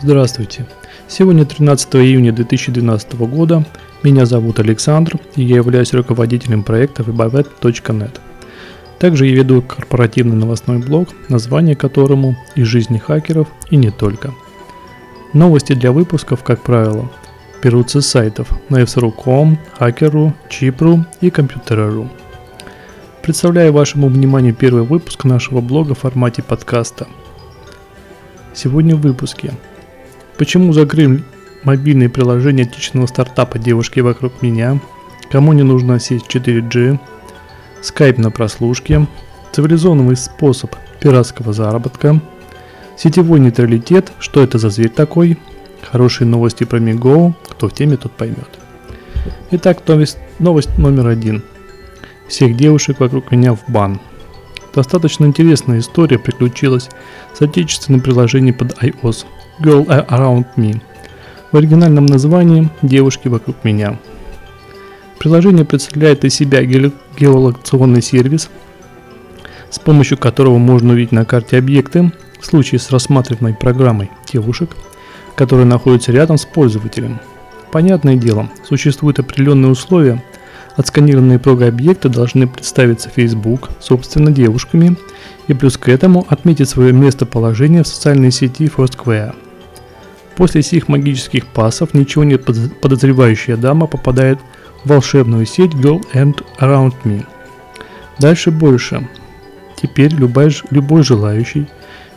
Здравствуйте. Сегодня 13 июня 2012 года. Меня зовут Александр, и я являюсь руководителем проекта webavет.net. Также я веду корпоративный новостной блог, название которому «Из жизни хакеров и не только». Новости для выпусков, как правило, берутся с сайтов nfs.ru.com, Hacker.ru, Chip.ru и Computer.ru. Представляю вашему вниманию первый выпуск нашего блога в формате подкаста. Сегодня в выпуске. Почему закрыли мобильные приложения отечественного стартапа «Девушки вокруг меня», кому не нужна сеть 4G, скайп на прослушке, цивилизованный способ пиратского заработка, сетевой нейтралитет, что это за зверь такой, хорошие новости про Миго, кто в теме, тот поймет. Итак, новость, новость номер один – всех девушек вокруг меня в бан. Достаточно интересная история приключилась с отечественным приложением под iOS Girl Around Me. В оригинальном названии «Девушки вокруг меня». Приложение представляет из себя геолокационный сервис, с помощью которого можно увидеть на карте объекты в случае с рассматриваемой программой девушек, которые находятся рядом с пользователем. Понятное дело, существуют определенные условия – Отсканированные прога-объекты должны представиться Facebook, собственно, девушками, и плюс к этому отметить свое местоположение в социальной сети Foursquare. После сих магических пасов ничего не подозревающая дама попадает в волшебную сеть Girl and Around Me. Дальше больше. Теперь любой, любой желающий,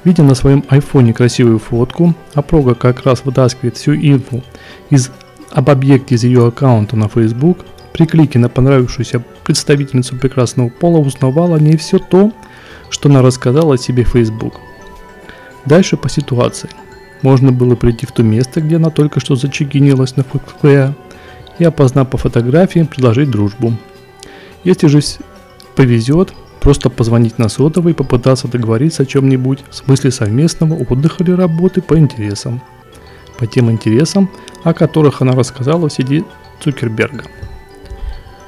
видя на своем айфоне красивую фотку, а прога как раз вытаскивает всю инфу из, об объекте из ее аккаунта на Facebook – при клике на понравившуюся представительницу прекрасного пола узнавала о ней все то, что она рассказала о себе Facebook. Дальше по ситуации. Можно было прийти в то место, где она только что зачекинилась на Foursquare и, опознав по фотографии, предложить дружбу. Если же повезет, просто позвонить на сотовый и попытаться договориться о чем-нибудь в смысле совместного отдыха или работы по интересам. По тем интересам, о которых она рассказала в сети Цукерберга.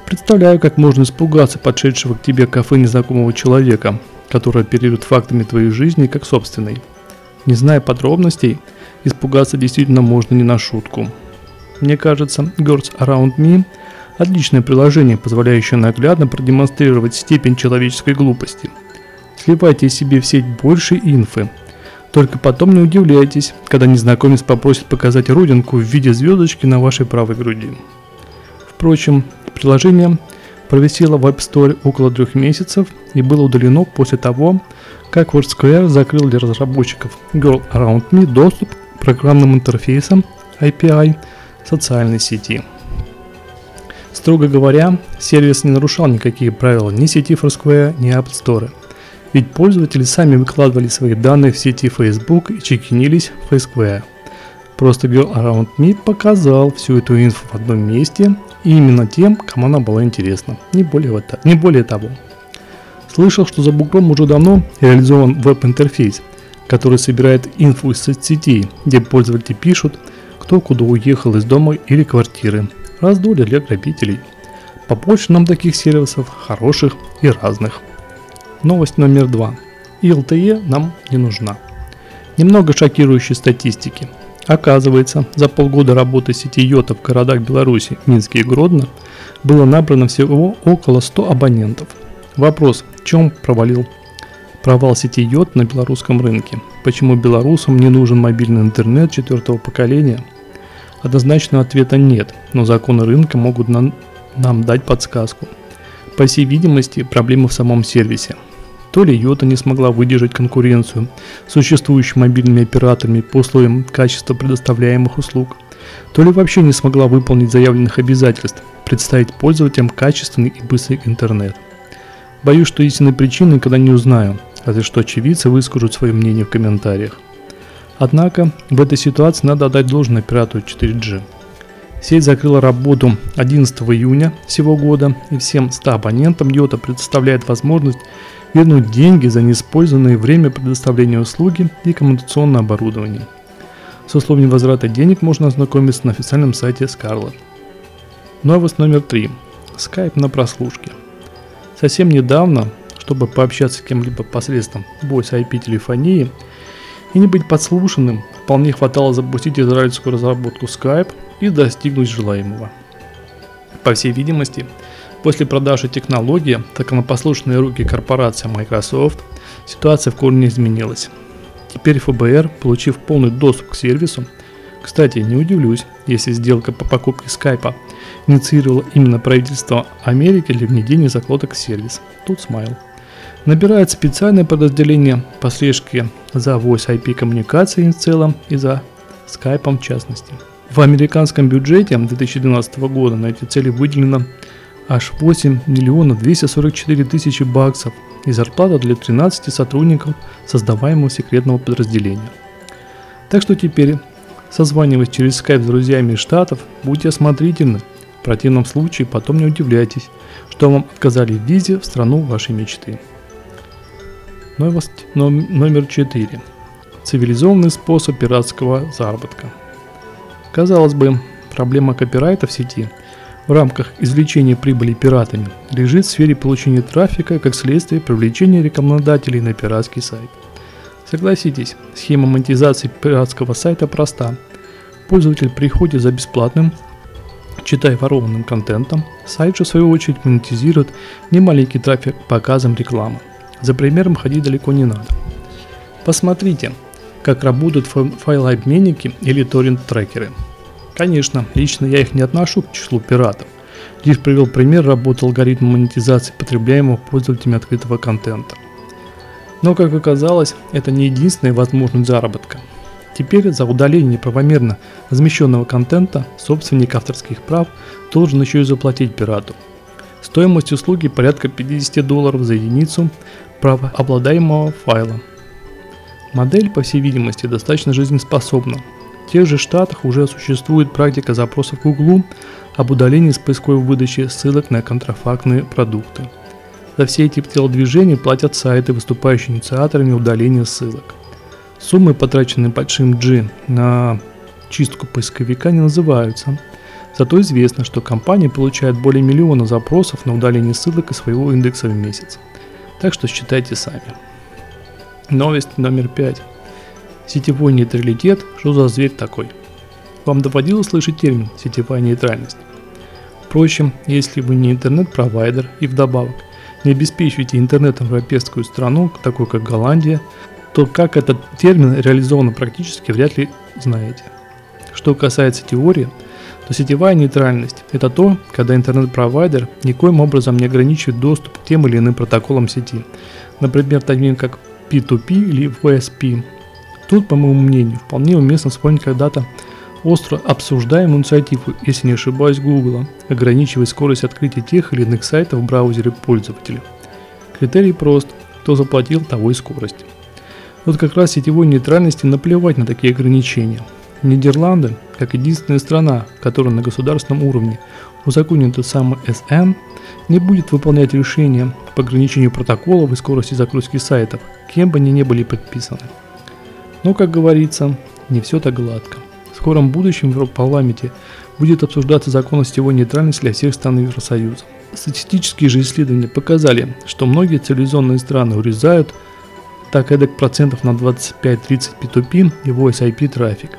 Представляю, как можно испугаться подшедшего к тебе кафе незнакомого человека, который оперирует фактами твоей жизни как собственной. Не зная подробностей, испугаться действительно можно не на шутку. Мне кажется, Girls Around Me – отличное приложение, позволяющее наглядно продемонстрировать степень человеческой глупости. Сливайте себе в сеть больше инфы. Только потом не удивляйтесь, когда незнакомец попросит показать родинку в виде звездочки на вашей правой груди. Впрочем, Приложение провисело в App Store около трех месяцев и было удалено после того, как WordSquare закрыл для разработчиков Girl Around Me доступ к программным интерфейсам API социальной сети. Строго говоря, сервис не нарушал никакие правила ни сети Foursquare, ни App Store. Ведь пользователи сами выкладывали свои данные в сети Facebook и чекинились в Foursquare. Просто Girl Around Me показал всю эту инфу в одном месте и именно тем, кому она была интересна, не более, не более того. Слышал, что за бугром уже давно реализован веб-интерфейс, который собирает инфу из соцсетей, где пользователи пишут, кто куда уехал из дома или квартиры. Раздолье для грабителей. Побольше нам таких сервисов, хороших и разных. Новость номер два. И LTE нам не нужна. Немного шокирующей статистики – Оказывается, за полгода работы сети Йота в городах Беларуси, Минске и Гродно было набрано всего около 100 абонентов. Вопрос, в чем провалил провал сети Йот на белорусском рынке? Почему белорусам не нужен мобильный интернет четвертого поколения? Однозначного ответа нет, но законы рынка могут нам, нам дать подсказку. По всей видимости, проблема в самом сервисе. То ли Йота не смогла выдержать конкуренцию существующими мобильными операторами по условиям качества предоставляемых услуг, то ли вообще не смогла выполнить заявленных обязательств, представить пользователям качественный и быстрый интернет. Боюсь, что истинной причины никогда не узнаю, разве что очевидцы выскажут свое мнение в комментариях. Однако, в этой ситуации надо отдать должное оператору 4G. Сеть закрыла работу 11 июня всего года, и всем 100 абонентам Йота предоставляет возможность вернуть деньги за неиспользованное время предоставления услуги и коммуникационное оборудование. С условием возврата денег можно ознакомиться на официальном сайте Scarlett. Новость номер три. Skype на прослушке. Совсем недавно, чтобы пообщаться с кем-либо посредством voice IP телефонии, и не быть подслушанным вполне хватало запустить израильскую разработку Skype и достигнуть желаемого. По всей видимости, после продажи технологии законопослушные руки корпорации Microsoft ситуация в корне изменилась. Теперь ФБР, получив полный доступ к сервису, кстати, не удивлюсь, если сделка по покупке скайпа инициировала именно правительство Америки для внедрения закладок в сервис. Тут смайл. Набирает специальное подразделение по слежке за Voice IP коммуникацией в целом и за скайпом в частности. В американском бюджете 2012 года на эти цели выделено аж 8 миллионов 244 тысячи баксов и зарплата для 13 сотрудников создаваемого секретного подразделения. Так что теперь, созваниваясь через скайп с друзьями из Штатов, будьте осмотрительны. В противном случае потом не удивляйтесь, что вам отказали в визе в страну вашей мечты. Новость номер 4. Цивилизованный способ пиратского заработка. Казалось бы, проблема копирайта в сети – в рамках извлечения прибыли пиратами лежит в сфере получения трафика как следствие привлечения рекламодателей на пиратский сайт. Согласитесь, схема монетизации пиратского сайта проста. Пользователь приходит за бесплатным, читая ворованным контентом, сайт же в свою очередь монетизирует немаленький трафик показом рекламы. За примером ходить далеко не надо. Посмотрите, как работают файлообменники или торрент-трекеры – Конечно, лично я их не отношу к числу пиратов. Лишь привел пример работы алгоритма монетизации потребляемого пользователями открытого контента. Но, как оказалось, это не единственная возможность заработка. Теперь за удаление неправомерно размещенного контента собственник авторских прав должен еще и заплатить пирату. Стоимость услуги порядка 50 долларов за единицу правообладаемого файла. Модель, по всей видимости, достаточно жизнеспособна, в тех же штатах уже существует практика запросов к Google об удалении с поисковой выдачи ссылок на контрафактные продукты. За все эти телодвижения платят сайты, выступающие инициаторами удаления ссылок. Суммы, потраченные большим G на чистку поисковика, не называются. Зато известно, что компания получает более миллиона запросов на удаление ссылок из своего индекса в месяц. Так что считайте сами. Новость номер пять. Сетевой нейтралитет, что за зверь такой? Вам доводилось слышать термин «сетевая нейтральность»? Впрочем, если вы не интернет-провайдер и вдобавок не обеспечиваете интернетом европейскую страну, такую как Голландия, то как этот термин реализован практически вряд ли знаете. Что касается теории, то сетевая нейтральность – это то, когда интернет-провайдер никоим образом не ограничивает доступ к тем или иным протоколам сети, например, таким как P2P или VSP, Тут, по моему мнению, вполне уместно вспомнить когда-то остро обсуждаемую инициативу, если не ошибаюсь, Google, ограничивая скорость открытия тех или иных сайтов в браузере пользователя. Критерий прост – кто заплатил, того и скорость. Вот как раз сетевой нейтральности наплевать на такие ограничения. Нидерланды, как единственная страна, которая на государственном уровне узаконен тот самый SM, не будет выполнять решения по ограничению протоколов и скорости загрузки сайтов, кем бы они ни были подписаны. Но, как говорится, не все так гладко. В скором будущем в Европарламенте будет обсуждаться закон о сетевой нейтральности для всех стран Евросоюза. Статистические же исследования показали, что многие цивилизованные страны урезают так эдак процентов на 25-30 P2P и Voice IP трафик.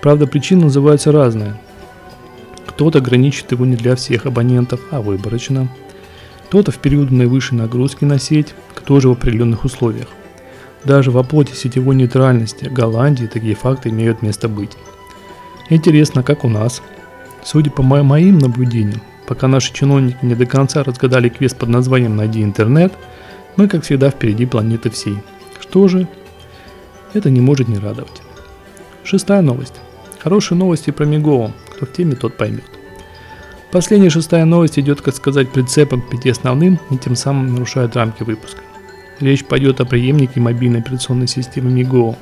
Правда, причины называются разные. Кто-то ограничит его не для всех абонентов, а выборочно. Кто-то в период наивысшей нагрузки на сеть, кто же в определенных условиях. Даже в оплоте сетевой нейтральности Голландии такие факты имеют место быть. Интересно, как у нас. Судя по моим наблюдениям, пока наши чиновники не до конца разгадали квест под названием «Найди интернет», мы, как всегда, впереди планеты всей. Что же? Это не может не радовать. Шестая новость. Хорошие новости про Мигово. Кто в теме, тот поймет. Последняя шестая новость идет, как сказать, прицепом к пяти основным и тем самым нарушает рамки выпуска. Речь пойдет о преемнике мобильной операционной системы Migo.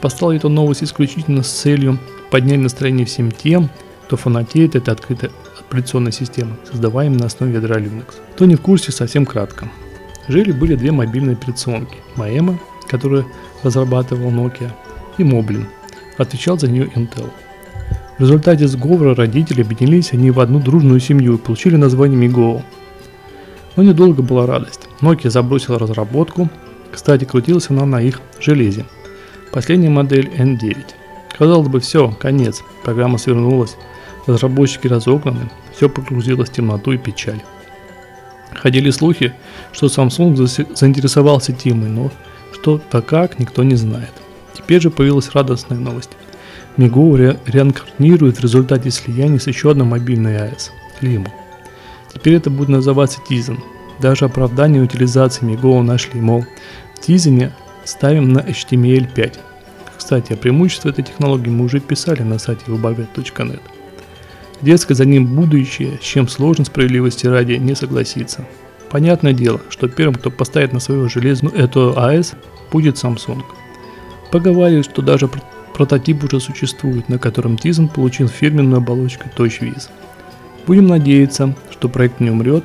Поставил эту новость исключительно с целью поднять настроение всем тем, кто фанатеет этой открытой операционной системы, создаваемой на основе ядра Linux. Кто не в курсе, совсем кратко. Жили-были две мобильные операционки. Maema, которую разрабатывал Nokia, и Moblin, отвечал за нее Intel. В результате сговора родители объединились они в одну дружную семью и получили название Migo. Но недолго была радость. Nokia забросила разработку, кстати, крутилась она на их железе. Последняя модель N9. Казалось бы, все, конец, программа свернулась, разработчики разогнаны, все погрузилось в темноту и печаль. Ходили слухи, что Samsung заинтересовался темой, но что-то как, никто не знает. Теперь же появилась радостная новость. Мигу ре- реинкарнирует в результате слияния с еще одной мобильной АЭС – Limo. Теперь это будет называться Tizen. Даже оправдание утилизации Миго нашли, мол, в Tizen ставим на HTML5. Кстати, о преимуществе этой технологии мы уже писали на сайте webabet.net. Детское за ним будущее, с чем сложно справедливости ради не согласиться. Понятное дело, что первым, кто поставит на свою железную эту АЭС, будет Samsung. Поговаривают, что даже прототип уже существует, на котором Tizen получил фирменную оболочку TouchWiz. Будем надеяться, что проект не умрет,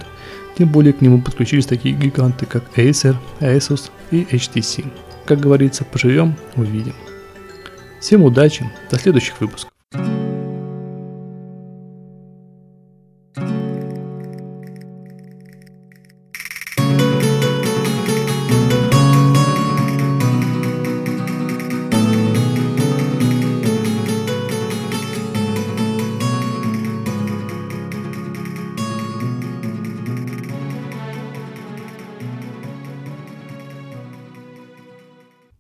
тем более к нему подключились такие гиганты, как Acer, Asus и HTC. Как говорится, поживем, увидим. Всем удачи, до следующих выпусков.